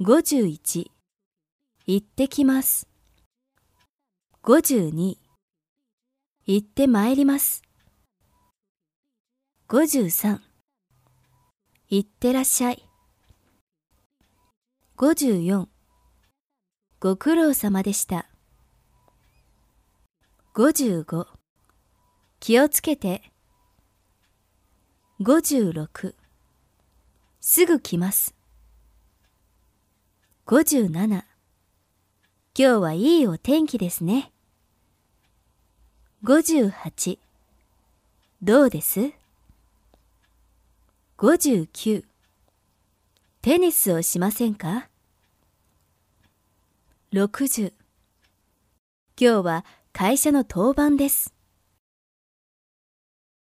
51行ってきます。52行ってまいります。53行ってらっしゃい。54ご苦労様でした。55気をつけて。56すぐ来ます。57今日はいいお天気ですね。58どうです ?59 テニスをしませんか ?60 今日は会社の当番です。